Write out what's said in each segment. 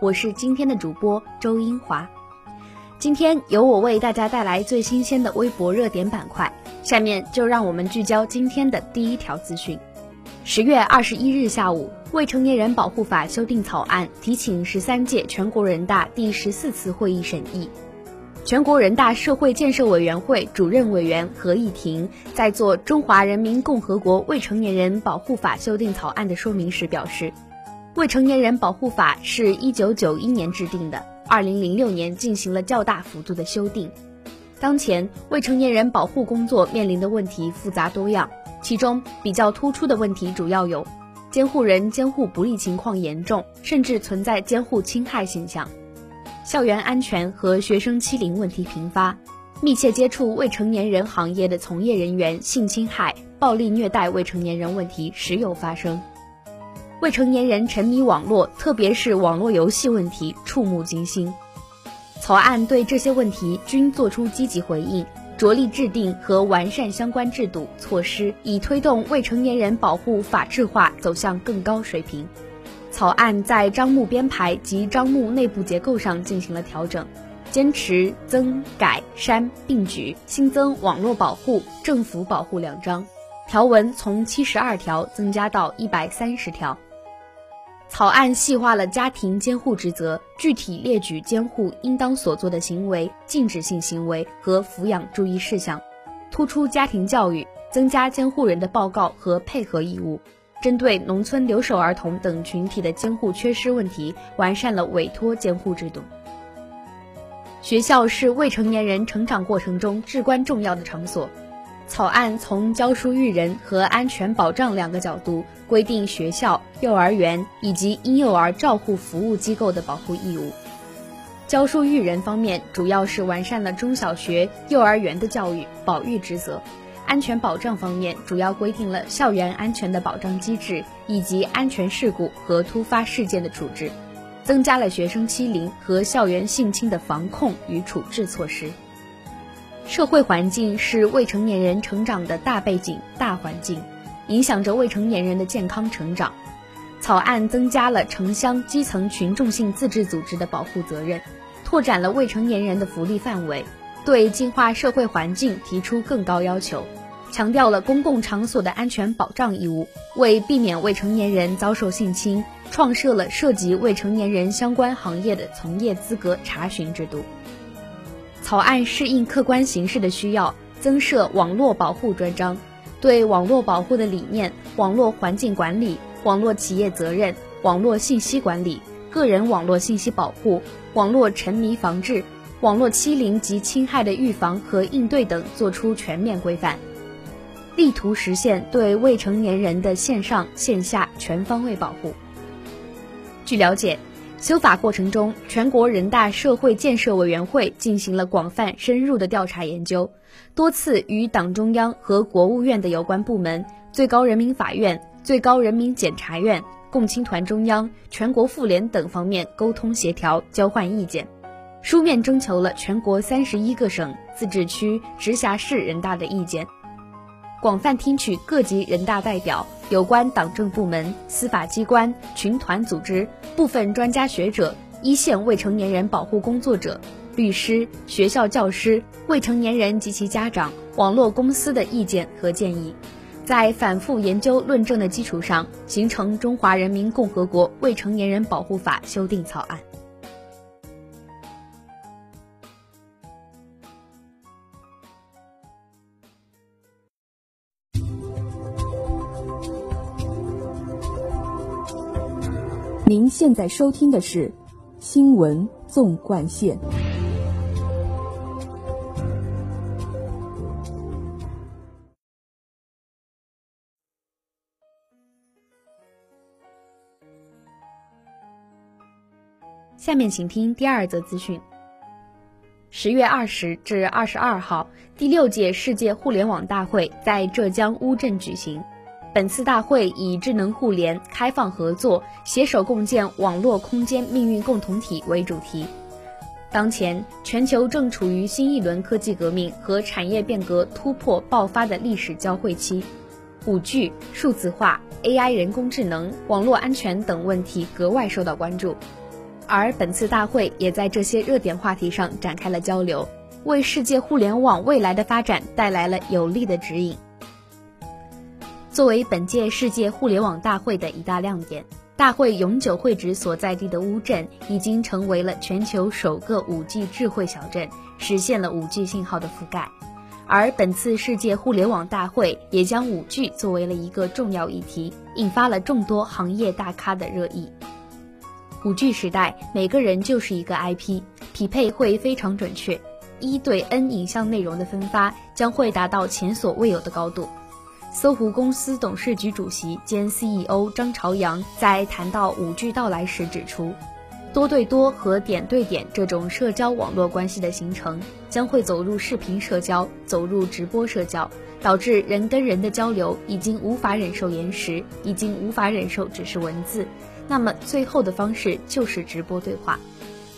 我是今天的主播周英华。今天由我为大家带来最新鲜的微博热点板块。下面就让我们聚焦今天的第一条资讯。十月二十一日下午，《未成年人保护法》修订草案提请十三届全国人大第十四次会议审议。全国人大社会建设委员会主任委员何以婷在做《中华人民共和国未成年人保护法》修订草案的说明时表示，《未成年人保护法》是一九九一年制定的，二零零六年进行了较大幅度的修订。当前未成年人保护工作面临的问题复杂多样，其中比较突出的问题主要有：监护人监护不力情况严重，甚至存在监护侵害现象。校园安全和学生欺凌问题频发，密切接触未成年人行业的从业人员性侵害、暴力虐待未成年人问题时有发生。未成年人沉迷网络，特别是网络游戏问题触目惊心。草案对这些问题均作出积极回应，着力制定和完善相关制度措施，以推动未成年人保护法治化走向更高水平。草案在章目编排及章目内部结构上进行了调整，坚持增改删并举，新增网络保护、政府保护两章，条文从七十二条增加到一百三十条。草案细化了家庭监护职责，具体列举监护应当所做的行为、禁止性行为和抚养注意事项，突出家庭教育，增加监护人的报告和配合义务。针对农村留守儿童等群体的监护缺失问题，完善了委托监护制度。学校是未成年人成长过程中至关重要的场所。草案从教书育人和安全保障两个角度规定学校、幼儿园以及婴幼儿照护服务机构的保护义务。教书育人方面，主要是完善了中小学、幼儿园的教育保育职责。安全保障方面，主要规定了校园安全的保障机制以及安全事故和突发事件的处置，增加了学生欺凌和校园性侵的防控与处置措施。社会环境是未成年人成长的大背景、大环境，影响着未成年人的健康成长。草案增加了城乡基层群众性自治组织的保护责任，拓展了未成年人的福利范围，对净化社会环境提出更高要求。强调了公共场所的安全保障义务，为避免未成年人遭受性侵，创设了涉及未成年人相关行业的从业资格查询制度。草案适应客观形势的需要，增设网络保护专章，对网络保护的理念、网络环境管理、网络企业责任、网络信息管理、个人网络信息保护、网络沉迷防治、网络欺凌及侵害的预防和应对等作出全面规范。力图实现对未成年人的线上线下全方位保护。据了解，修法过程中，全国人大社会建设委员会进行了广泛深入的调查研究，多次与党中央和国务院的有关部门、最高人民法院、最高人民检察院、共青团中央、全国妇联等方面沟通协调，交换意见，书面征求了全国三十一个省、自治区、直辖市人大的意见。广泛听取各级人大代表、有关党政部门、司法机关、群团组织、部分专家学者、一线未成年人保护工作者、律师、学校教师、未成年人及其家长、网络公司的意见和建议，在反复研究论证的基础上，形成《中华人民共和国未成年人保护法》修订草案。您现在收听的是《新闻纵贯线》。下面请听第二则资讯。十月二十至二十二号，第六届世界互联网大会在浙江乌镇举行。本次大会以“智能互联、开放合作、携手共建网络空间命运共同体”为主题。当前，全球正处于新一轮科技革命和产业变革突破爆发的历史交汇期，五 G、数字化、AI、人工智能、网络安全等问题格外受到关注。而本次大会也在这些热点话题上展开了交流，为世界互联网未来的发展带来了有力的指引。作为本届世界互联网大会的一大亮点，大会永久会址所在地的乌镇已经成为了全球首个 5G 智慧小镇，实现了 5G 信号的覆盖。而本次世界互联网大会也将 5G 作为了一个重要议题，引发了众多行业大咖的热议。五 G 时代，每个人就是一个 IP，匹配会非常准确，一对 N 影像内容的分发将会达到前所未有的高度。搜狐公司董事局主席兼 CEO 张朝阳在谈到五 G 到来时指出，多对多和点对点这种社交网络关系的形成，将会走入视频社交，走入直播社交，导致人跟人的交流已经无法忍受延时，已经无法忍受只是文字。那么最后的方式就是直播对话，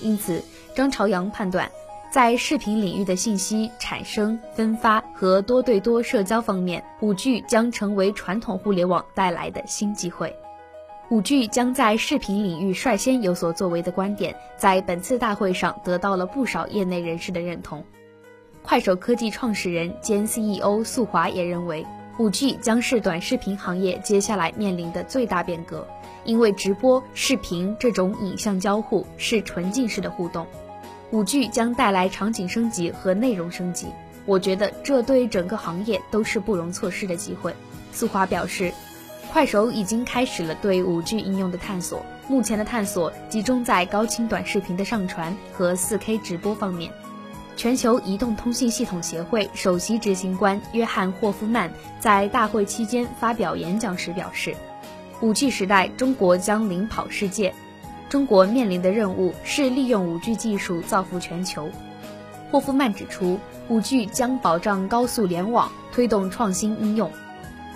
因此张朝阳判断，在视频领域的信息产生、分发和多对多社交方面，五 G 将成为传统互联网带来的新机会。五 G 将在视频领域率先有所作为的观点，在本次大会上得到了不少业内人士的认同。快手科技创始人兼 CEO 宿华也认为，五 G 将是短视频行业接下来面临的最大变革。因为直播、视频这种影像交互是纯净式的互动，五 G 将带来场景升级和内容升级，我觉得这对整个行业都是不容错失的机会。苏华表示，快手已经开始了对五 G 应用的探索，目前的探索集中在高清短视频的上传和 4K 直播方面。全球移动通信系统协会首席执行官约翰霍夫曼在大会期间发表演讲时表示。五 G 时代，中国将领跑世界。中国面临的任务是利用五 G 技术造福全球。霍夫曼指出，五 G 将保障高速联网，推动创新应用。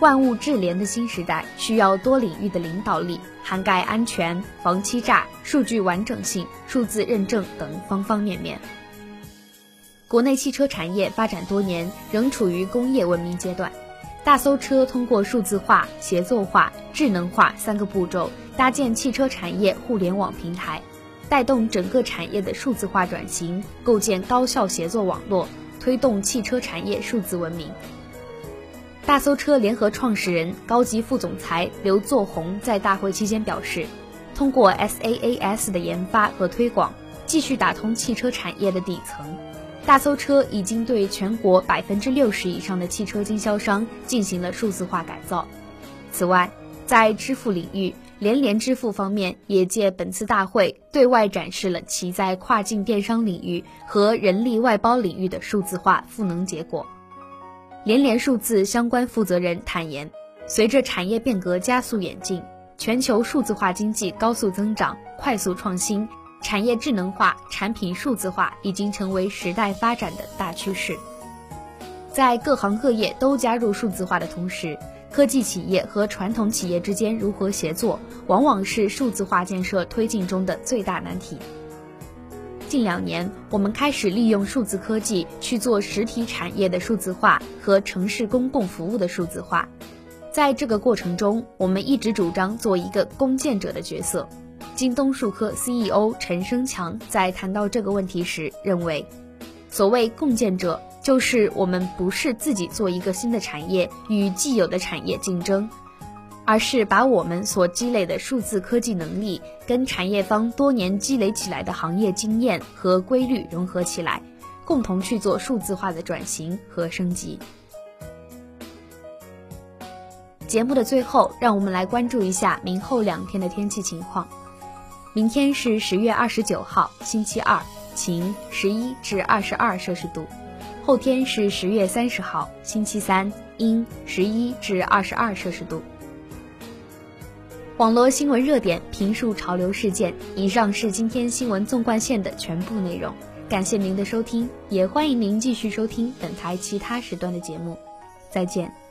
万物智联的新时代需要多领域的领导力，涵盖安全、防欺诈、数据完整性、数字认证等方方面面。国内汽车产业发展多年，仍处于工业文明阶段。大搜车通过数字化、协作化、智能化三个步骤，搭建汽车产业互联网平台，带动整个产业的数字化转型，构建高效协作网络，推动汽车产业数字文明。大搜车联合创始人、高级副总裁刘作宏在大会期间表示，通过 SaaS 的研发和推广，继续打通汽车产业的底层。大搜车已经对全国百分之六十以上的汽车经销商进行了数字化改造。此外，在支付领域，连连支付方面也借本次大会对外展示了其在跨境电商领域和人力外包领域的数字化赋能结果。连连数字相关负责人坦言，随着产业变革加速演进，全球数字化经济高速增长、快速创新。产业智能化、产品数字化已经成为时代发展的大趋势。在各行各业都加入数字化的同时，科技企业和传统企业之间如何协作，往往是数字化建设推进中的最大难题。近两年，我们开始利用数字科技去做实体产业的数字化和城市公共服务的数字化。在这个过程中，我们一直主张做一个共建者的角色。京东数科 CEO 陈生强在谈到这个问题时认为，所谓共建者，就是我们不是自己做一个新的产业与既有的产业竞争，而是把我们所积累的数字科技能力跟产业方多年积累起来的行业经验和规律融合起来，共同去做数字化的转型和升级。节目的最后，让我们来关注一下明后两天的天气情况。明天是十月二十九号，星期二，晴，十一至二十二摄氏度。后天是十月三十号，星期三，阴，十一至二十二摄氏度。网络新闻热点，评述潮流事件。以上是今天新闻纵贯线的全部内容。感谢您的收听，也欢迎您继续收听本台其他时段的节目。再见。